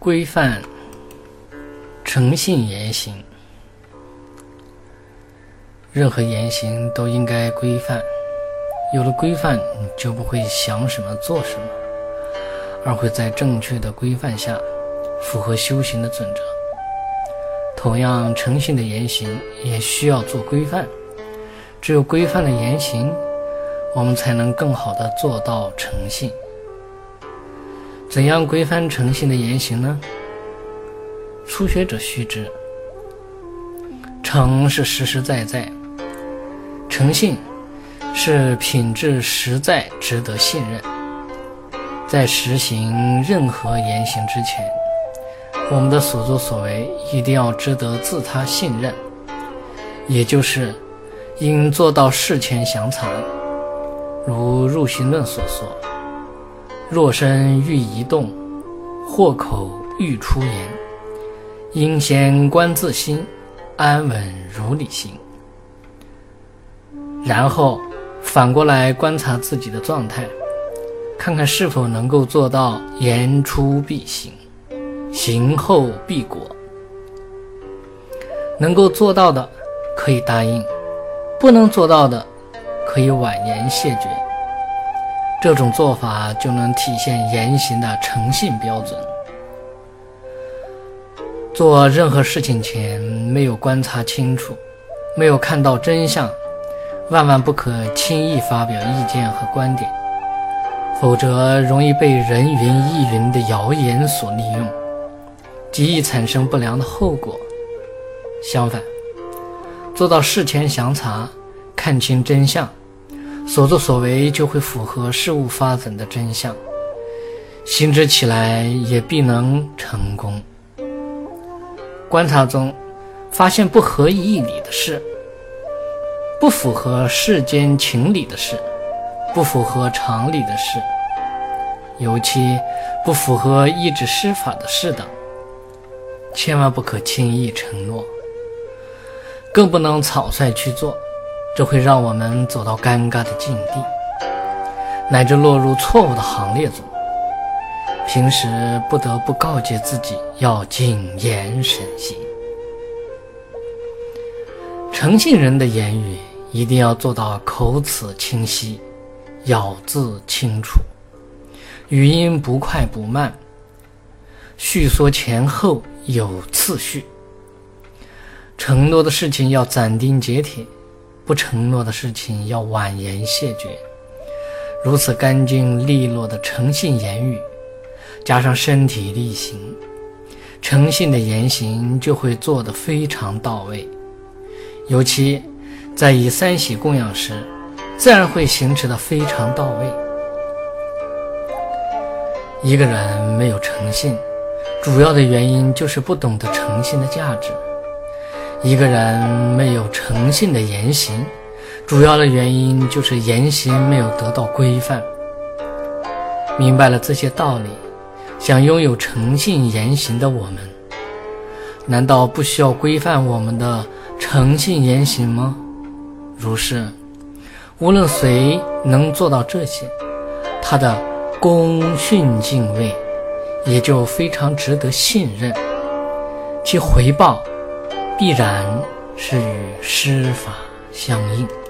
规范诚信言行，任何言行都应该规范。有了规范，你就不会想什么做什么，而会在正确的规范下，符合修行的准则。同样，诚信的言行也需要做规范。只有规范的言行，我们才能更好的做到诚信。怎样规范诚信的言行呢？初学者须知，诚是实实在在，诚信是品质实在，值得信任。在实行任何言行之前，我们的所作所为一定要值得自他信任，也就是应做到事前详查，如入行论所说。若身欲移动，或口欲出言，应先观自心，安稳如理行。然后反过来观察自己的状态，看看是否能够做到言出必行，行后必果。能够做到的可以答应，不能做到的可以婉言谢绝。这种做法就能体现言行的诚信标准。做任何事情前没有观察清楚，没有看到真相，万万不可轻易发表意见和观点，否则容易被人云亦云的谣言所利用，极易产生不良的后果。相反，做到事前详查，看清真相。所作所为就会符合事物发展的真相，行之起来也必能成功。观察中发现不合义理的事，不符合世间情理的事，不符合常理的事，尤其不符合意志施法的事等，千万不可轻易承诺，更不能草率去做。这会让我们走到尴尬的境地，乃至落入错误的行列中。平时不得不告诫自己要谨言慎行。诚信人的言语一定要做到口齿清晰，咬字清楚，语音不快不慢，叙说前后有次序。承诺的事情要斩钉截铁。不承诺的事情要婉言谢绝，如此干净利落的诚信言语，加上身体力行，诚信的言行就会做得非常到位。尤其在以三喜供养时，自然会行持的非常到位。一个人没有诚信，主要的原因就是不懂得诚信的价值。一个人没有诚信的言行，主要的原因就是言行没有得到规范。明白了这些道理，想拥有诚信言行的我们，难道不需要规范我们的诚信言行吗？如是，无论谁能做到这些，他的功勋敬畏也就非常值得信任，其回报。必然是与施法相应。